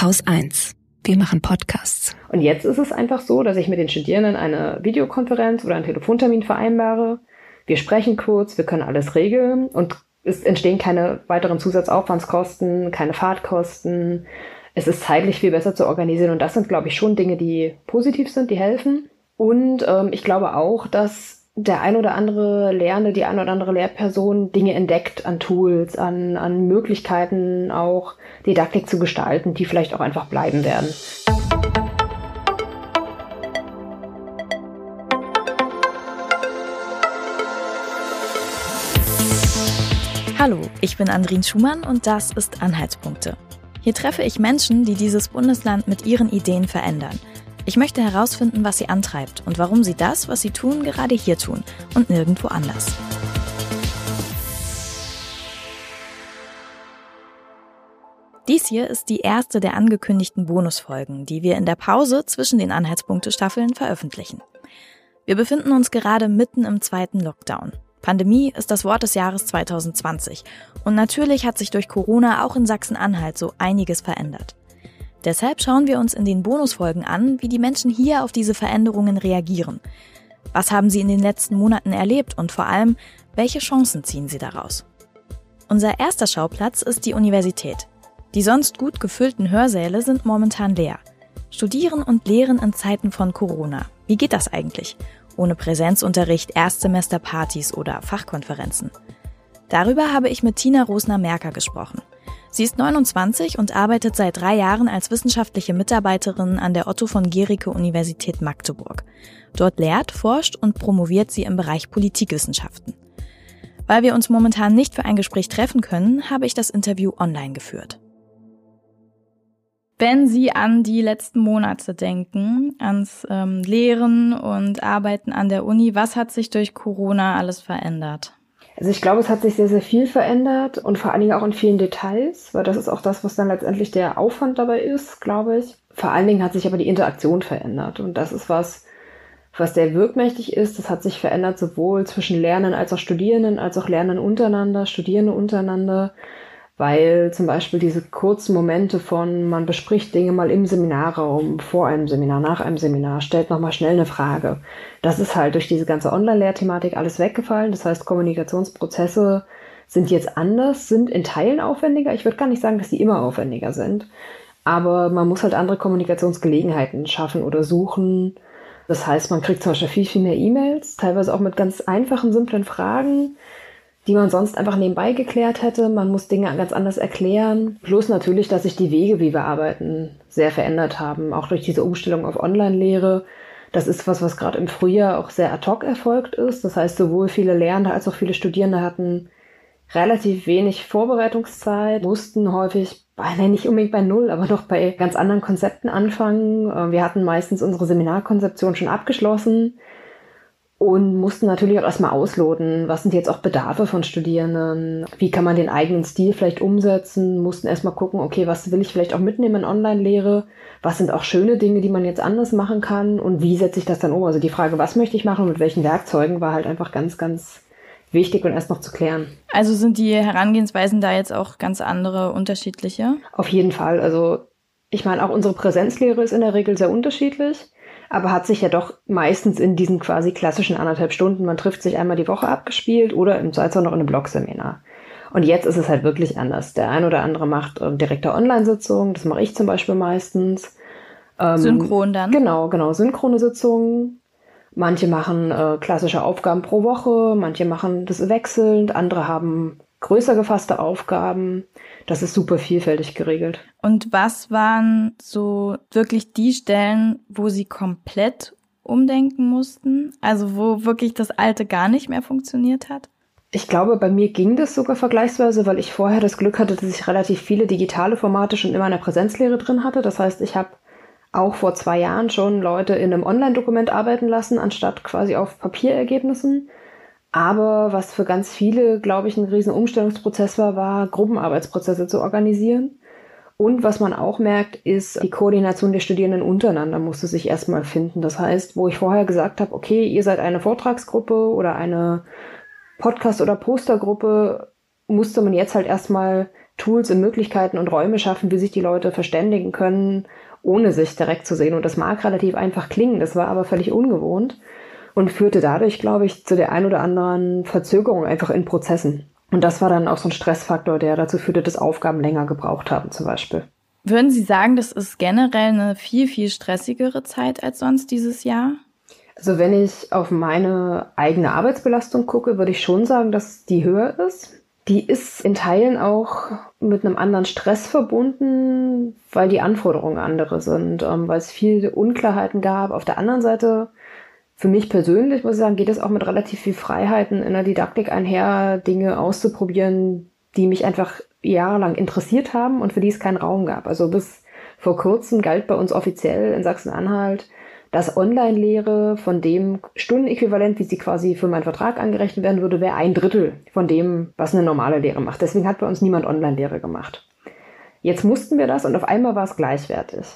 Haus 1. Wir machen Podcasts. Und jetzt ist es einfach so, dass ich mit den Studierenden eine Videokonferenz oder einen Telefontermin vereinbare. Wir sprechen kurz, wir können alles regeln und es entstehen keine weiteren Zusatzaufwandskosten, keine Fahrtkosten. Es ist zeitlich viel besser zu organisieren und das sind, glaube ich, schon Dinge, die positiv sind, die helfen. Und ähm, ich glaube auch, dass der ein oder andere Lernende, die ein oder andere Lehrperson Dinge entdeckt an Tools, an, an Möglichkeiten auch Didaktik zu gestalten, die vielleicht auch einfach bleiben werden. Hallo, ich bin Andrin Schumann und das ist Anhaltspunkte. Hier treffe ich Menschen, die dieses Bundesland mit ihren Ideen verändern – ich möchte herausfinden, was sie antreibt und warum sie das, was sie tun, gerade hier tun und nirgendwo anders. Dies hier ist die erste der angekündigten Bonusfolgen, die wir in der Pause zwischen den Anhaltspunkte-Staffeln veröffentlichen. Wir befinden uns gerade mitten im zweiten Lockdown. Pandemie ist das Wort des Jahres 2020 und natürlich hat sich durch Corona auch in Sachsen-Anhalt so einiges verändert. Deshalb schauen wir uns in den Bonusfolgen an, wie die Menschen hier auf diese Veränderungen reagieren. Was haben sie in den letzten Monaten erlebt und vor allem, welche Chancen ziehen sie daraus? Unser erster Schauplatz ist die Universität. Die sonst gut gefüllten Hörsäle sind momentan leer. Studieren und Lehren in Zeiten von Corona. Wie geht das eigentlich? Ohne Präsenzunterricht, Erstsemesterpartys oder Fachkonferenzen. Darüber habe ich mit Tina Rosner-Merker gesprochen. Sie ist 29 und arbeitet seit drei Jahren als wissenschaftliche Mitarbeiterin an der Otto von Gericke Universität Magdeburg. Dort lehrt, forscht und promoviert sie im Bereich Politikwissenschaften. Weil wir uns momentan nicht für ein Gespräch treffen können, habe ich das Interview online geführt. Wenn Sie an die letzten Monate denken, ans ähm, Lehren und Arbeiten an der Uni, was hat sich durch Corona alles verändert? Also ich glaube, es hat sich sehr, sehr viel verändert und vor allen Dingen auch in vielen Details, weil das ist auch das, was dann letztendlich der Aufwand dabei ist, glaube ich. Vor allen Dingen hat sich aber die Interaktion verändert und das ist was, was sehr wirkmächtig ist. Das hat sich verändert sowohl zwischen Lernenden als auch Studierenden, als auch Lernenden untereinander, Studierende untereinander weil zum Beispiel diese kurzen Momente von, man bespricht Dinge mal im Seminarraum, vor einem Seminar, nach einem Seminar, stellt nochmal schnell eine Frage. Das ist halt durch diese ganze Online-Lehrthematik alles weggefallen. Das heißt, Kommunikationsprozesse sind jetzt anders, sind in Teilen aufwendiger. Ich würde gar nicht sagen, dass sie immer aufwendiger sind. Aber man muss halt andere Kommunikationsgelegenheiten schaffen oder suchen. Das heißt, man kriegt zum Beispiel viel, viel mehr E-Mails, teilweise auch mit ganz einfachen, simplen Fragen die man sonst einfach nebenbei geklärt hätte. Man muss Dinge ganz anders erklären. Plus natürlich, dass sich die Wege, wie wir arbeiten, sehr verändert haben. Auch durch diese Umstellung auf Online-Lehre. Das ist was, was gerade im Frühjahr auch sehr ad hoc erfolgt ist. Das heißt, sowohl viele Lehrende als auch viele Studierende hatten relativ wenig Vorbereitungszeit, mussten häufig beinahe nicht unbedingt bei Null, aber doch bei ganz anderen Konzepten anfangen. Äh, wir hatten meistens unsere Seminarkonzeption schon abgeschlossen und mussten natürlich auch erstmal ausloten, was sind jetzt auch Bedarfe von Studierenden, wie kann man den eigenen Stil vielleicht umsetzen, mussten erstmal gucken, okay, was will ich vielleicht auch mitnehmen in Online-Lehre, was sind auch schöne Dinge, die man jetzt anders machen kann und wie setze ich das dann um. Also die Frage, was möchte ich machen und mit welchen Werkzeugen, war halt einfach ganz, ganz wichtig und erst noch zu klären. Also sind die Herangehensweisen da jetzt auch ganz andere, unterschiedliche? Auf jeden Fall. Also ich meine, auch unsere Präsenzlehre ist in der Regel sehr unterschiedlich aber hat sich ja doch meistens in diesen quasi klassischen anderthalb Stunden, man trifft sich einmal die Woche abgespielt oder im Zweifelsfall noch in einem Blogseminar. Und jetzt ist es halt wirklich anders. Der ein oder andere macht äh, direkte Online-Sitzungen, das mache ich zum Beispiel meistens. Ähm, Synchron dann? Genau, genau, synchrone Sitzungen. Manche machen äh, klassische Aufgaben pro Woche, manche machen das wechselnd, andere haben größer gefasste Aufgaben. Das ist super vielfältig geregelt. Und was waren so wirklich die Stellen, wo Sie komplett umdenken mussten? Also wo wirklich das Alte gar nicht mehr funktioniert hat? Ich glaube, bei mir ging das sogar vergleichsweise, weil ich vorher das Glück hatte, dass ich relativ viele digitale Formate schon in meiner Präsenzlehre drin hatte. Das heißt, ich habe auch vor zwei Jahren schon Leute in einem Online-Dokument arbeiten lassen, anstatt quasi auf Papierergebnissen. Aber was für ganz viele, glaube ich, ein riesen Umstellungsprozess war, war Gruppenarbeitsprozesse zu organisieren. Und was man auch merkt, ist, die Koordination der Studierenden untereinander musste sich erstmal finden. Das heißt, wo ich vorher gesagt habe, okay, ihr seid eine Vortragsgruppe oder eine Podcast- oder Postergruppe, musste man jetzt halt erstmal Tools und Möglichkeiten und Räume schaffen, wie sich die Leute verständigen können, ohne sich direkt zu sehen. Und das mag relativ einfach klingen, das war aber völlig ungewohnt und führte dadurch, glaube ich, zu der ein oder anderen Verzögerung einfach in Prozessen. Und das war dann auch so ein Stressfaktor, der dazu führte, dass Aufgaben länger gebraucht haben, zum Beispiel. Würden Sie sagen, das ist generell eine viel, viel stressigere Zeit als sonst dieses Jahr? Also wenn ich auf meine eigene Arbeitsbelastung gucke, würde ich schon sagen, dass die höher ist. Die ist in Teilen auch mit einem anderen Stress verbunden, weil die Anforderungen andere sind, ähm, weil es viele Unklarheiten gab. Auf der anderen Seite, für mich persönlich muss ich sagen, geht es auch mit relativ viel Freiheiten in der Didaktik einher, Dinge auszuprobieren, die mich einfach jahrelang interessiert haben und für die es keinen Raum gab. Also bis vor kurzem galt bei uns offiziell in Sachsen-Anhalt, dass Online-Lehre von dem Stundenäquivalent, wie sie quasi für meinen Vertrag angerechnet werden würde, wäre ein Drittel von dem, was eine normale Lehre macht. Deswegen hat bei uns niemand Online-Lehre gemacht. Jetzt mussten wir das und auf einmal war es gleichwertig.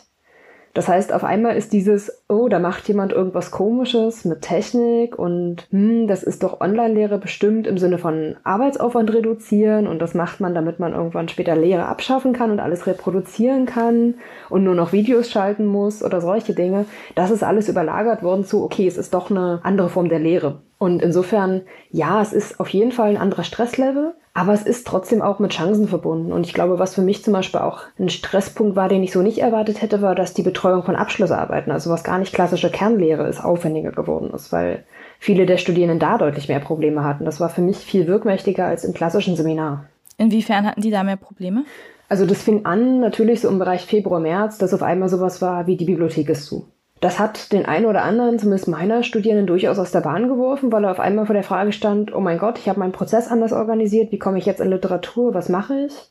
Das heißt, auf einmal ist dieses, oh, da macht jemand irgendwas Komisches mit Technik und hm, das ist doch Online-Lehre bestimmt im Sinne von Arbeitsaufwand reduzieren und das macht man, damit man irgendwann später Lehre abschaffen kann und alles reproduzieren kann und nur noch Videos schalten muss oder solche Dinge. Das ist alles überlagert worden zu, okay, es ist doch eine andere Form der Lehre. Und insofern, ja, es ist auf jeden Fall ein anderer Stresslevel, aber es ist trotzdem auch mit Chancen verbunden. Und ich glaube, was für mich zum Beispiel auch ein Stresspunkt war, den ich so nicht erwartet hätte, war, dass die Betreuung von Abschlussarbeiten, also was gar nicht klassische Kernlehre ist, aufwendiger geworden ist, weil viele der Studierenden da deutlich mehr Probleme hatten. Das war für mich viel wirkmächtiger als im klassischen Seminar. Inwiefern hatten die da mehr Probleme? Also das fing an natürlich so im Bereich Februar, März, dass auf einmal sowas war wie die Bibliothek ist zu. Das hat den einen oder anderen, zumindest meiner Studierenden, durchaus aus der Bahn geworfen, weil er auf einmal vor der Frage stand, oh mein Gott, ich habe meinen Prozess anders organisiert, wie komme ich jetzt in Literatur, was mache ich?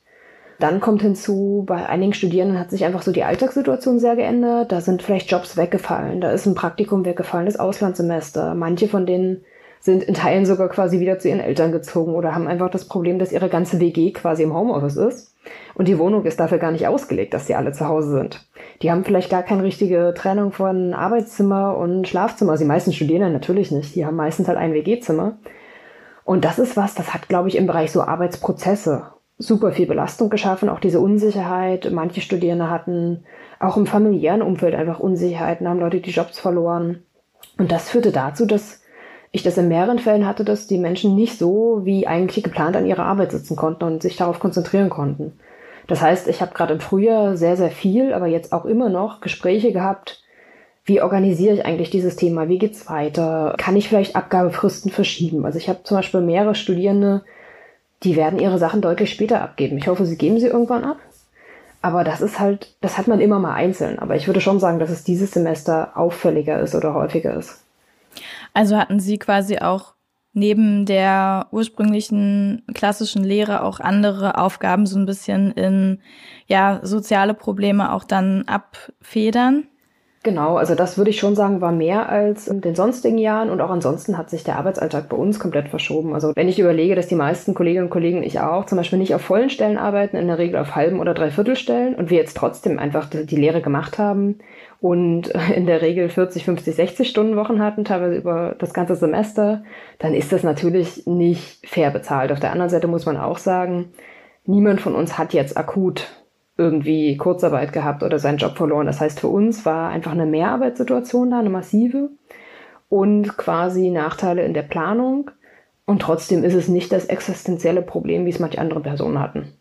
Dann kommt hinzu, bei einigen Studierenden hat sich einfach so die Alltagssituation sehr geändert. Da sind vielleicht Jobs weggefallen, da ist ein Praktikum weggefallen, das Auslandssemester. Manche von denen sind in Teilen sogar quasi wieder zu ihren Eltern gezogen oder haben einfach das Problem, dass ihre ganze WG quasi im Homeoffice ist. Und die Wohnung ist dafür gar nicht ausgelegt, dass die alle zu Hause sind. Die haben vielleicht gar keine richtige Trennung von Arbeitszimmer und Schlafzimmer. Also die meisten Studierenden natürlich nicht. Die haben meistens halt ein WG-Zimmer. Und das ist was, das hat, glaube ich, im Bereich so Arbeitsprozesse super viel Belastung geschaffen, auch diese Unsicherheit. Manche Studierende hatten auch im familiären Umfeld einfach Unsicherheiten, haben Leute die Jobs verloren. Und das führte dazu, dass ich das in mehreren Fällen hatte, dass die Menschen nicht so wie eigentlich geplant an ihrer Arbeit sitzen konnten und sich darauf konzentrieren konnten. Das heißt, ich habe gerade im Frühjahr sehr, sehr viel, aber jetzt auch immer noch Gespräche gehabt, wie organisiere ich eigentlich dieses Thema? Wie geht's weiter? Kann ich vielleicht Abgabefristen verschieben? Also ich habe zum Beispiel mehrere Studierende, die werden ihre Sachen deutlich später abgeben. Ich hoffe, sie geben sie irgendwann ab. Aber das ist halt, das hat man immer mal einzeln. Aber ich würde schon sagen, dass es dieses Semester auffälliger ist oder häufiger ist. Also hatten Sie quasi auch neben der ursprünglichen klassischen Lehre auch andere Aufgaben so ein bisschen in ja soziale Probleme auch dann abfedern? Genau, also das würde ich schon sagen, war mehr als in den sonstigen Jahren und auch ansonsten hat sich der Arbeitsalltag bei uns komplett verschoben. Also wenn ich überlege, dass die meisten Kolleginnen und Kollegen, ich auch, zum Beispiel nicht auf vollen Stellen arbeiten, in der Regel auf halben oder Dreiviertelstellen und wir jetzt trotzdem einfach die Lehre gemacht haben und in der Regel 40, 50, 60 Stunden Wochen hatten, teilweise über das ganze Semester, dann ist das natürlich nicht fair bezahlt. Auf der anderen Seite muss man auch sagen, niemand von uns hat jetzt akut irgendwie Kurzarbeit gehabt oder seinen Job verloren. Das heißt, für uns war einfach eine Mehrarbeitssituation da, eine massive und quasi Nachteile in der Planung. Und trotzdem ist es nicht das existenzielle Problem, wie es manche andere Personen hatten.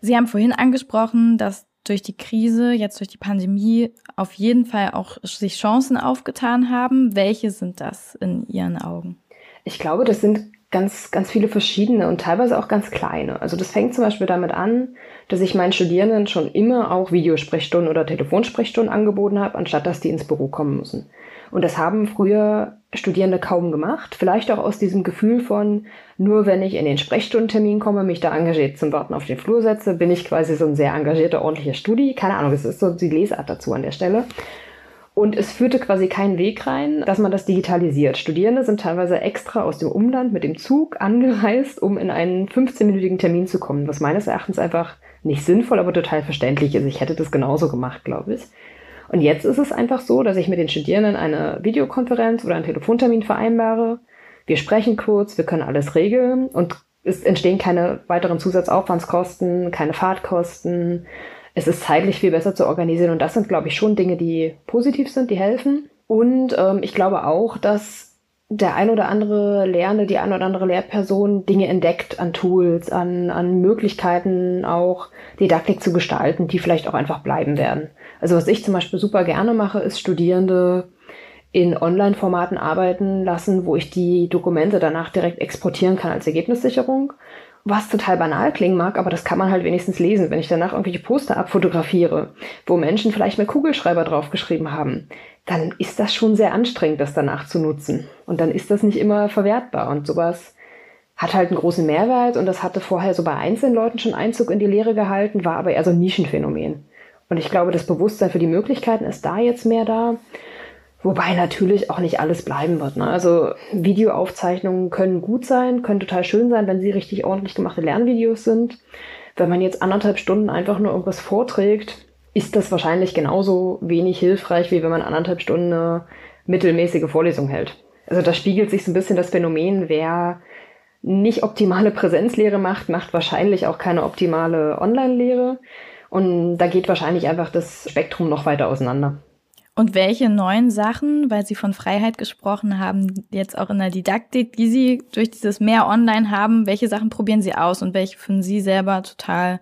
Sie haben vorhin angesprochen, dass durch die Krise, jetzt durch die Pandemie, auf jeden Fall auch sich Chancen aufgetan haben. Welche sind das in Ihren Augen? Ich glaube, das sind ganz, ganz viele verschiedene und teilweise auch ganz kleine. Also das fängt zum Beispiel damit an, dass ich meinen Studierenden schon immer auch Videosprechstunden oder Telefonsprechstunden angeboten habe, anstatt dass die ins Büro kommen müssen. Und das haben früher Studierende kaum gemacht. Vielleicht auch aus diesem Gefühl von, nur wenn ich in den Sprechstundentermin komme, mich da engagiert zum Warten auf den Flur setze, bin ich quasi so ein sehr engagierter, ordentlicher Studi. Keine Ahnung, es ist so die Lesart dazu an der Stelle. Und es führte quasi keinen Weg rein, dass man das digitalisiert. Studierende sind teilweise extra aus dem Umland mit dem Zug angereist, um in einen 15-minütigen Termin zu kommen, was meines Erachtens einfach nicht sinnvoll, aber total verständlich ist. Ich hätte das genauso gemacht, glaube ich. Und jetzt ist es einfach so, dass ich mit den Studierenden eine Videokonferenz oder einen Telefontermin vereinbare. Wir sprechen kurz, wir können alles regeln und Es entstehen keine weiteren Zusatzaufwandskosten, keine Fahrtkosten. Es ist zeitlich viel besser zu organisieren und das sind, glaube ich, schon Dinge, die positiv sind, die helfen. Und ähm, ich glaube auch, dass der ein oder andere Lernende, die ein oder andere Lehrperson Dinge entdeckt an Tools, an, an Möglichkeiten auch Didaktik zu gestalten, die vielleicht auch einfach bleiben werden. Also was ich zum Beispiel super gerne mache, ist Studierende in Online-Formaten arbeiten lassen, wo ich die Dokumente danach direkt exportieren kann als Ergebnissicherung. Was total banal klingen mag, aber das kann man halt wenigstens lesen, wenn ich danach irgendwelche Poster abfotografiere, wo Menschen vielleicht mit Kugelschreiber draufgeschrieben haben dann ist das schon sehr anstrengend, das danach zu nutzen. Und dann ist das nicht immer verwertbar. Und sowas hat halt einen großen Mehrwert und das hatte vorher so bei einzelnen Leuten schon Einzug in die Lehre gehalten, war aber eher so ein Nischenphänomen. Und ich glaube, das Bewusstsein für die Möglichkeiten ist da jetzt mehr da. Wobei natürlich auch nicht alles bleiben wird. Ne? Also Videoaufzeichnungen können gut sein, können total schön sein, wenn sie richtig ordentlich gemachte Lernvideos sind. Wenn man jetzt anderthalb Stunden einfach nur irgendwas vorträgt, ist das wahrscheinlich genauso wenig hilfreich, wie wenn man anderthalb Stunden eine mittelmäßige Vorlesung hält. Also da spiegelt sich so ein bisschen das Phänomen, wer nicht optimale Präsenzlehre macht, macht wahrscheinlich auch keine optimale Online-Lehre. Und da geht wahrscheinlich einfach das Spektrum noch weiter auseinander. Und welche neuen Sachen, weil Sie von Freiheit gesprochen haben, jetzt auch in der Didaktik, die Sie durch dieses mehr Online haben, welche Sachen probieren Sie aus und welche finden Sie selber total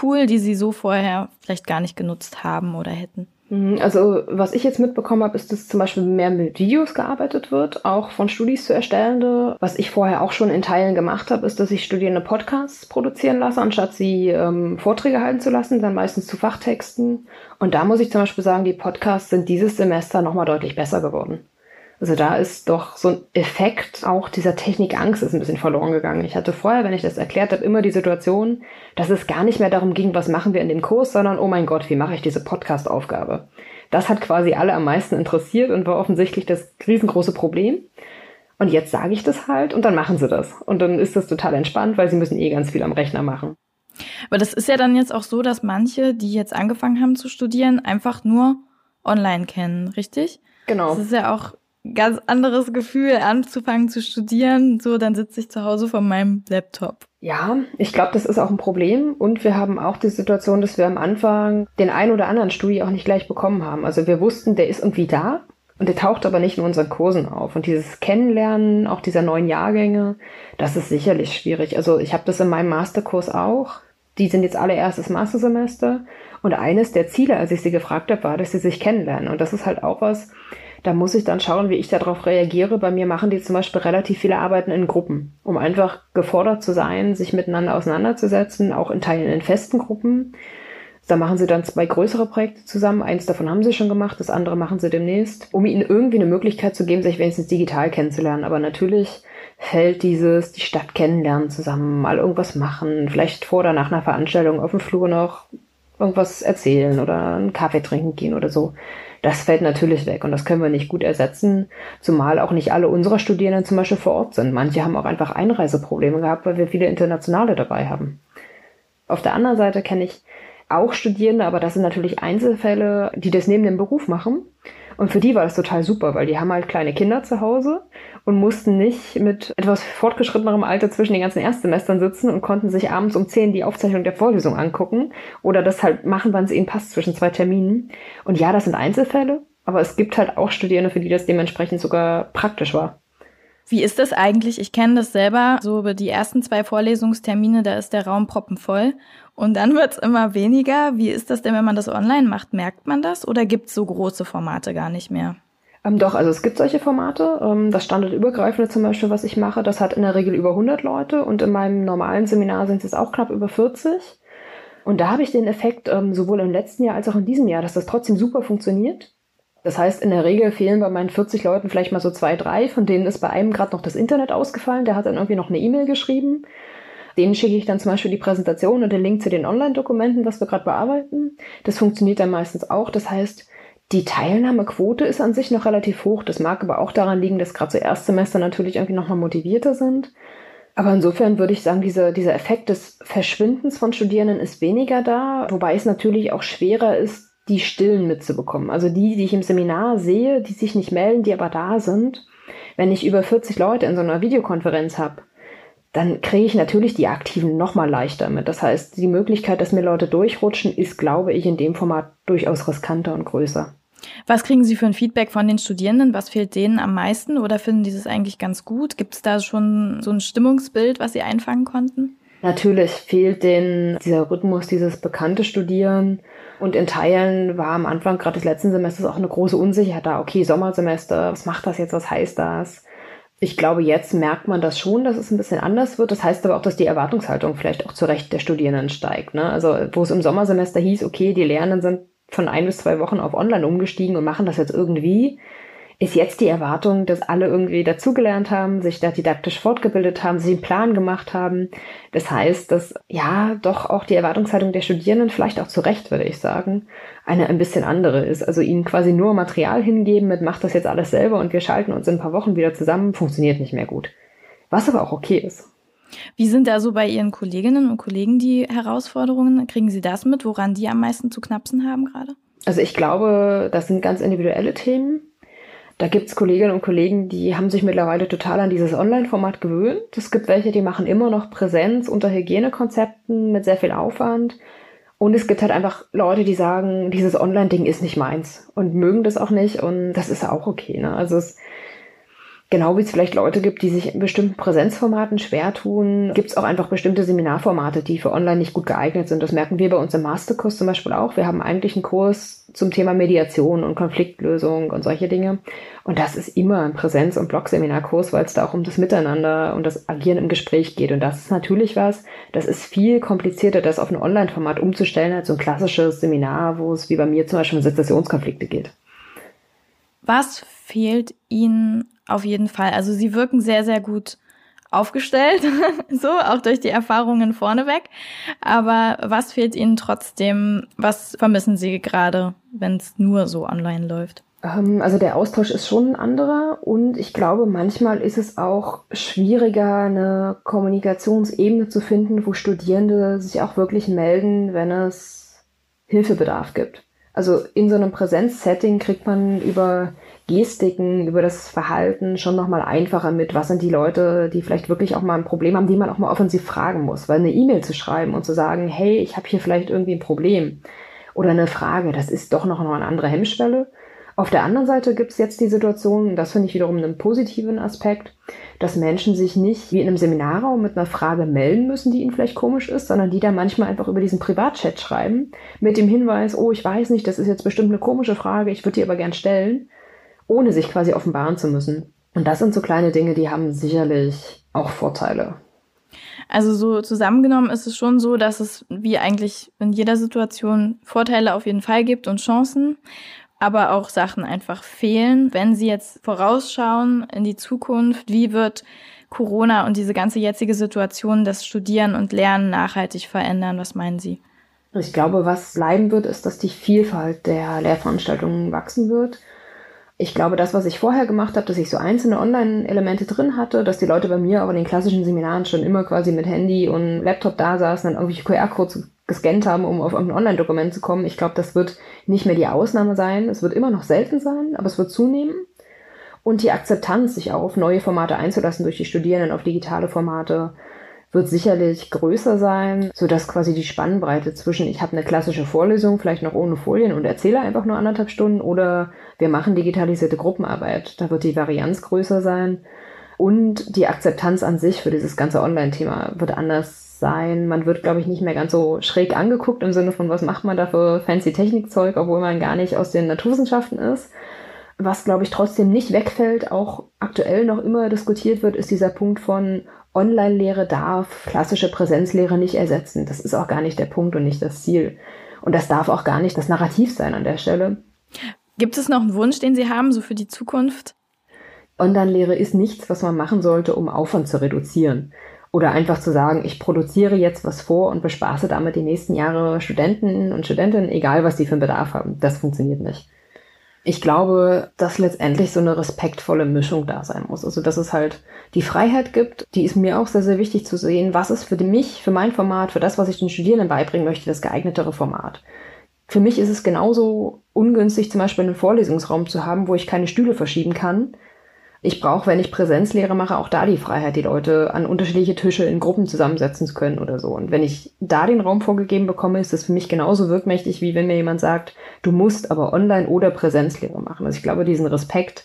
cool, die Sie so vorher vielleicht gar nicht genutzt haben oder hätten? Mhm, also was ich jetzt mitbekommen habe, ist, dass zum Beispiel mehr mit Videos gearbeitet wird, auch von Studis zu Erstellende. Was ich vorher auch schon in Teilen gemacht habe, ist, dass ich Studierende Podcasts produzieren lasse, anstatt sie ähm, Vorträge halten zu lassen, dann meistens zu Fachtexten. Und da muss ich zum Beispiel sagen, die Podcasts sind dieses Semester nochmal deutlich besser geworden. Also da ist doch so ein Effekt auch dieser Technikangst ist ein bisschen verloren gegangen. Ich hatte vorher, wenn ich das erklärt habe, immer die Situation, dass es gar nicht mehr darum ging, was machen wir in dem Kurs, sondern oh mein Gott, wie mache ich diese Podcast-Aufgabe? Das hat quasi alle am meisten interessiert und war offensichtlich das riesengroße Problem. Und jetzt sage ich das halt und dann machen sie das. Und dann ist das total entspannt, weil sie müssen eh ganz viel am Rechner machen. Aber das ist ja dann jetzt auch so, dass manche, die jetzt angefangen haben zu studieren, einfach nur online kennen, richtig? Genau. Das ist ja auch ganz anderes Gefühl, anzufangen zu studieren. So, dann sitze ich zu Hause vor meinem Laptop. Ja, ich glaube, das ist auch ein Problem. Und wir haben auch die Situation, dass wir am Anfang den ein oder anderen Studi auch nicht gleich bekommen haben. Also wir wussten, der ist irgendwie da. Und der taucht aber nicht in unseren Kursen auf. Und dieses Kennenlernen auch dieser neuen Jahrgänge, das ist sicherlich schwierig. Also ich habe das in meinem Masterkurs auch. Die sind jetzt alle erstes Mastersemester. Und eines der Ziele, als ich sie gefragt habe, war, dass sie sich kennenlernen. Und das ist halt auch was, da muss ich dann schauen, wie ich darauf reagiere. Bei mir machen die zum Beispiel relativ viele Arbeiten in Gruppen, um einfach gefordert zu sein, sich miteinander auseinanderzusetzen, auch in Teilen in festen Gruppen. Da machen sie dann zwei größere Projekte zusammen. Eins davon haben sie schon gemacht, das andere machen sie demnächst, um ihnen irgendwie eine Möglichkeit zu geben, sich wenigstens digital kennenzulernen. Aber natürlich fällt dieses, die Stadt kennenlernen zusammen, mal irgendwas machen, vielleicht vor oder nach einer Veranstaltung auf dem Flur noch irgendwas erzählen oder einen Kaffee trinken gehen oder so. Das fällt natürlich weg und das können wir nicht gut ersetzen, zumal auch nicht alle unserer Studierenden zum Beispiel vor Ort sind. Manche haben auch einfach Einreiseprobleme gehabt, weil wir viele Internationale dabei haben. Auf der anderen Seite kenne ich auch Studierende, aber das sind natürlich Einzelfälle, die das neben dem Beruf machen und für die war das total super, weil die haben halt kleine Kinder zu Hause und mussten nicht mit etwas fortgeschrittenerem Alter zwischen den ganzen Erstsemestern sitzen und konnten sich abends um 10 die Aufzeichnung der Vorlesung angucken oder das halt machen, wann es ihnen passt zwischen zwei Terminen. Und ja, das sind Einzelfälle, aber es gibt halt auch Studierende, für die das dementsprechend sogar praktisch war. Wie ist das eigentlich? Ich kenne das selber. So über die ersten zwei Vorlesungstermine, da ist der Raum proppenvoll. Und dann wird's immer weniger. Wie ist das denn, wenn man das online macht? Merkt man das oder gibt's so große Formate gar nicht mehr? Ähm, doch, also es gibt solche Formate. Ähm, das Standardübergreifende zum Beispiel, was ich mache, das hat in der Regel über 100 Leute und in meinem normalen Seminar sind es auch knapp über 40. Und da habe ich den Effekt ähm, sowohl im letzten Jahr als auch in diesem Jahr, dass das trotzdem super funktioniert. Das heißt, in der Regel fehlen bei meinen 40 Leuten vielleicht mal so zwei, drei, von denen ist bei einem gerade noch das Internet ausgefallen, der hat dann irgendwie noch eine E-Mail geschrieben. Denen schicke ich dann zum Beispiel die Präsentation und den Link zu den Online-Dokumenten, was wir gerade bearbeiten. Das funktioniert dann meistens auch. Das heißt, die Teilnahmequote ist an sich noch relativ hoch. Das mag aber auch daran liegen, dass gerade so Erstsemester natürlich irgendwie nochmal motivierter sind. Aber insofern würde ich sagen, dieser, dieser Effekt des Verschwindens von Studierenden ist weniger da, wobei es natürlich auch schwerer ist, die Stillen mitzubekommen. Also die, die ich im Seminar sehe, die sich nicht melden, die aber da sind. Wenn ich über 40 Leute in so einer Videokonferenz habe, dann kriege ich natürlich die Aktiven noch mal leichter mit. Das heißt, die Möglichkeit, dass mir Leute durchrutschen, ist, glaube ich, in dem Format durchaus riskanter und größer. Was kriegen Sie für ein Feedback von den Studierenden? Was fehlt denen am meisten oder finden die das eigentlich ganz gut? Gibt es da schon so ein Stimmungsbild, was Sie einfangen konnten? Natürlich fehlt denen dieser Rhythmus, dieses bekannte Studieren. Und in Teilen war am Anfang gerade des letzten Semesters auch eine große Unsicherheit da. Okay, Sommersemester, was macht das jetzt, was heißt das? Ich glaube, jetzt merkt man das schon, dass es ein bisschen anders wird. Das heißt aber auch, dass die Erwartungshaltung vielleicht auch zu Recht der Studierenden steigt. Ne? Also wo es im Sommersemester hieß, okay, die Lernenden sind von ein bis zwei Wochen auf Online umgestiegen und machen das jetzt irgendwie, ist jetzt die Erwartung, dass alle irgendwie dazugelernt haben, sich da didaktisch fortgebildet haben, sich einen Plan gemacht haben. Das heißt, dass ja doch auch die Erwartungshaltung der Studierenden, vielleicht auch zu Recht, würde ich sagen, eine ein bisschen andere ist. Also ihnen quasi nur Material hingeben mit, macht das jetzt alles selber und wir schalten uns in ein paar Wochen wieder zusammen, funktioniert nicht mehr gut. Was aber auch okay ist. Wie sind da so bei Ihren Kolleginnen und Kollegen die Herausforderungen? Kriegen Sie das mit, woran die am meisten zu knapsen haben gerade? Also ich glaube, das sind ganz individuelle Themen. Da gibt's Kolleginnen und Kollegen, die haben sich mittlerweile total an dieses Online-Format gewöhnt. Es gibt welche, die machen immer noch Präsenz unter Hygienekonzepten mit sehr viel Aufwand. Und es gibt halt einfach Leute, die sagen, dieses Online-Ding ist nicht meins und mögen das auch nicht und das ist auch okay. Ne? Also es Genau wie es vielleicht Leute gibt, die sich in bestimmten Präsenzformaten schwer tun, gibt es auch einfach bestimmte Seminarformate, die für online nicht gut geeignet sind. Das merken wir bei uns im Masterkurs zum Beispiel auch. Wir haben eigentlich einen Kurs zum Thema Mediation und Konfliktlösung und solche Dinge. Und das ist immer ein Präsenz- und Blogseminarkurs, weil es da auch um das Miteinander und das Agieren im Gespräch geht. Und das ist natürlich was, das ist viel komplizierter, das auf ein Online-Format umzustellen, als so ein klassisches Seminar, wo es wie bei mir zum Beispiel um Sezessionskonflikte geht. Was fehlt Ihnen auf jeden Fall. Also sie wirken sehr, sehr gut aufgestellt, so auch durch die Erfahrungen vorneweg. Aber was fehlt Ihnen trotzdem? Was vermissen Sie gerade, wenn es nur so online läuft? Ähm, also der Austausch ist schon ein anderer und ich glaube, manchmal ist es auch schwieriger, eine Kommunikationsebene zu finden, wo Studierende sich auch wirklich melden, wenn es Hilfebedarf gibt. Also in so einem Präsenzsetting kriegt man über Gestiken, über das Verhalten schon nochmal einfacher mit, was sind die Leute, die vielleicht wirklich auch mal ein Problem haben, die man auch mal offensiv fragen muss. Weil eine E-Mail zu schreiben und zu sagen, hey, ich habe hier vielleicht irgendwie ein Problem oder eine Frage, das ist doch noch eine andere Hemmschwelle. Auf der anderen Seite gibt es jetzt die Situation, das finde ich wiederum einen positiven Aspekt, dass Menschen sich nicht wie in einem Seminarraum mit einer Frage melden müssen, die ihnen vielleicht komisch ist, sondern die da manchmal einfach über diesen Privatchat schreiben, mit dem Hinweis, oh, ich weiß nicht, das ist jetzt bestimmt eine komische Frage, ich würde die aber gern stellen ohne sich quasi offenbaren zu müssen. Und das sind so kleine Dinge, die haben sicherlich auch Vorteile. Also so zusammengenommen ist es schon so, dass es wie eigentlich in jeder Situation Vorteile auf jeden Fall gibt und Chancen, aber auch Sachen einfach fehlen. Wenn Sie jetzt vorausschauen in die Zukunft, wie wird Corona und diese ganze jetzige Situation das Studieren und Lernen nachhaltig verändern? Was meinen Sie? Ich glaube, was bleiben wird, ist, dass die Vielfalt der Lehrveranstaltungen wachsen wird ich glaube, das, was ich vorher gemacht habe, dass ich so einzelne Online-Elemente drin hatte, dass die Leute bei mir auch in den klassischen Seminaren schon immer quasi mit Handy und Laptop da saßen, dann irgendwelche QR-Codes gescannt haben, um auf irgendein Online-Dokument zu kommen. Ich glaube, das wird nicht mehr die Ausnahme sein. Es wird immer noch selten sein, aber es wird zunehmen. Und die Akzeptanz, sich auch auf neue Formate einzulassen durch die Studierenden, auf digitale Formate, wird sicherlich größer sein, so dass quasi die Spannbreite zwischen ich habe eine klassische Vorlesung, vielleicht noch ohne Folien und erzähle einfach nur anderthalb Stunden oder wir machen digitalisierte Gruppenarbeit, da wird die Varianz größer sein und die Akzeptanz an sich für dieses ganze Online-Thema wird anders sein. Man wird, glaube ich, nicht mehr ganz so schräg angeguckt im Sinne von, was macht man da für fancy Technikzeug, obwohl man gar nicht aus den Naturwissenschaften ist. Was, glaube ich, trotzdem nicht wegfällt, auch aktuell noch immer diskutiert wird, ist dieser Punkt von, Online-Lehre darf klassische Präsenzlehre nicht ersetzen. Das ist auch gar nicht der Punkt und nicht das Ziel. Und das darf auch gar nicht das Narrativ sein an der Stelle. Gibt es noch einen Wunsch, den Sie haben, so für die Zukunft? Online-Lehre ist nichts, was man machen sollte, um Aufwand zu reduzieren. Oder einfach zu sagen, ich produziere jetzt was vor und bespaße damit die nächsten Jahre Studenten und Studentinnen, egal was die für einen Bedarf haben. Das funktioniert nicht. Ich glaube, dass letztendlich so eine respektvolle Mischung da sein muss. Also, dass es halt die Freiheit gibt, die ist mir auch sehr, sehr wichtig zu sehen. Was ist für mich, für mein Format, für das, was ich den Studierenden beibringen möchte, das geeignetere Format? Für mich ist es genauso ungünstig, zum Beispiel einen Vorlesungsraum zu haben, wo ich keine Stühle verschieben kann, Ich brauche, wenn ich Präsenzlehre mache, auch da die Freiheit, die Leute an unterschiedliche Tische in Gruppen zusammensetzen zu können oder so. Und wenn ich da den Raum vorgegeben bekomme, ist das für mich genauso wirkmächtig, wie wenn mir jemand sagt, du musst aber Online- oder Präsenzlehre machen. Also ich glaube, diesen Respekt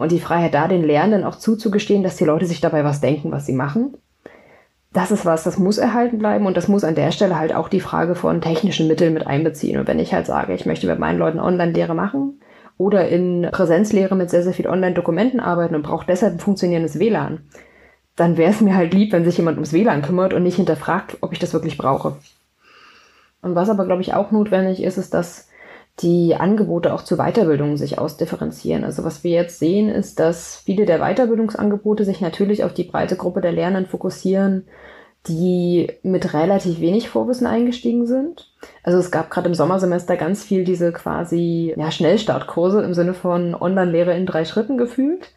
und die Freiheit da, den Lernenden auch zuzugestehen, dass die Leute sich dabei was denken, was sie machen. Das ist was, das muss erhalten bleiben und das muss an der Stelle halt auch die Frage von technischen Mitteln mit einbeziehen. Und wenn ich halt sage, ich möchte mit meinen Leuten Online-Lehre machen, oder in Präsenzlehre mit sehr, sehr viel Online-Dokumenten arbeiten und braucht deshalb ein funktionierendes WLAN, dann wäre es mir halt lieb, wenn sich jemand ums WLAN kümmert und nicht hinterfragt, ob ich das wirklich brauche. Und was aber, glaube ich, auch notwendig ist, ist, dass die Angebote auch zu Weiterbildung sich ausdifferenzieren. Also was wir jetzt sehen, ist, dass viele der Weiterbildungsangebote sich natürlich auf die breite Gruppe der Lernenden fokussieren, die mit relativ wenig Vorwissen eingestiegen sind. Also es gab gerade im Sommersemester ganz viel diese quasi ja, Schnellstartkurse im Sinne von Online-Lehre in drei Schritten gefühlt.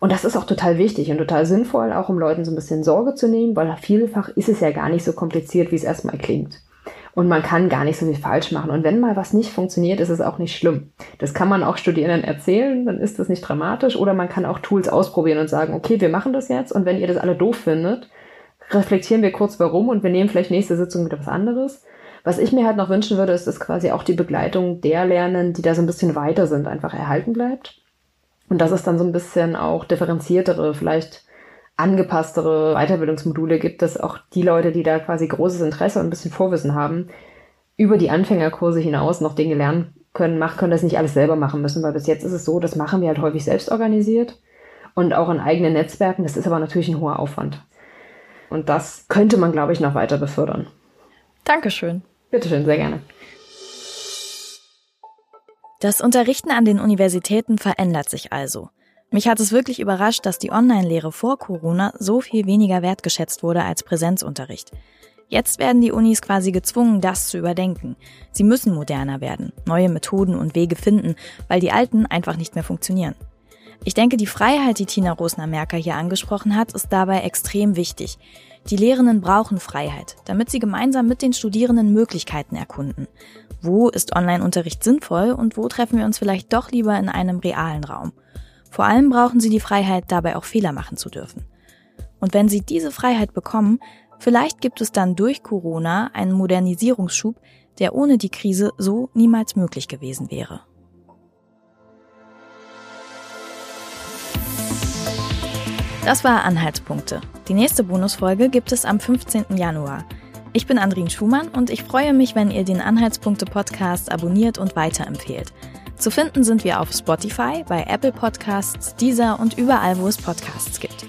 Und das ist auch total wichtig und total sinnvoll, auch um Leuten so ein bisschen Sorge zu nehmen, weil vielfach ist es ja gar nicht so kompliziert, wie es erstmal klingt. Und man kann gar nicht so viel falsch machen. Und wenn mal was nicht funktioniert, ist es auch nicht schlimm. Das kann man auch Studierenden erzählen, dann ist das nicht dramatisch. Oder man kann auch Tools ausprobieren und sagen, okay, wir machen das jetzt und wenn ihr das alle doof findet, reflektieren wir kurz warum und wir nehmen vielleicht nächste Sitzung wieder was anderes. Was ich mir halt noch wünschen würde, ist, dass quasi auch die Begleitung der Lernen, die da so ein bisschen weiter sind, einfach erhalten bleibt. Und dass es dann so ein bisschen auch differenziertere, vielleicht angepasstere Weiterbildungsmodule gibt, dass auch die Leute, die da quasi großes Interesse und ein bisschen Vorwissen haben, über die Anfängerkurse hinaus noch Dinge lernen können, machen können, das nicht alles selber machen müssen, weil bis jetzt ist es so, das machen wir halt häufig selbst organisiert und auch in eigenen Netzwerken. Das ist aber natürlich ein hoher Aufwand. Und das könnte man, glaube ich, noch weiter befördern. Dankeschön. Bitteschön, sehr gerne. Das Unterrichten an den Universitäten verändert sich also. Mich hat es wirklich überrascht, dass die Online-Lehre vor Corona so viel weniger wertgeschätzt wurde als Präsenzunterricht. Jetzt werden die Unis quasi gezwungen, das zu überdenken. Sie müssen moderner werden, neue Methoden und Wege finden, weil die alten einfach nicht mehr funktionieren. Ich denke, die Freiheit, die Tina Rosner-Merker hier angesprochen hat, ist dabei extrem wichtig. Die Lehrenden brauchen Freiheit, damit sie gemeinsam mit den Studierenden Möglichkeiten erkunden. Wo ist Online-Unterricht sinnvoll und wo treffen wir uns vielleicht doch lieber in einem realen Raum? Vor allem brauchen sie die Freiheit, dabei auch Fehler machen zu dürfen. Und wenn sie diese Freiheit bekommen, vielleicht gibt es dann durch Corona einen Modernisierungsschub, der ohne die Krise so niemals möglich gewesen wäre. Das war Anhaltspunkte. Die nächste Bonusfolge gibt es am 15. Januar. Ich bin Andrin Schumann und ich freue mich, wenn ihr den Anhaltspunkte Podcast abonniert und weiterempfehlt. Zu finden sind wir auf Spotify, bei Apple Podcasts, Deezer und überall, wo es Podcasts gibt.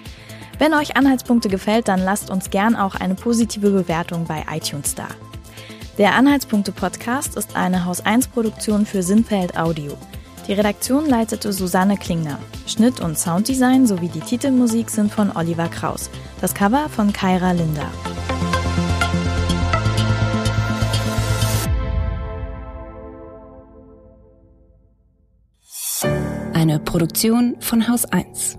Wenn euch Anhaltspunkte gefällt, dann lasst uns gern auch eine positive Bewertung bei iTunes da. Der Anhaltspunkte Podcast ist eine Haus 1 Produktion für Sinnfeld Audio. Die Redaktion leitete Susanne Klingner. Schnitt und Sounddesign sowie die Titelmusik sind von Oliver Kraus. Das Cover von Kaira Linda. Eine Produktion von Haus 1.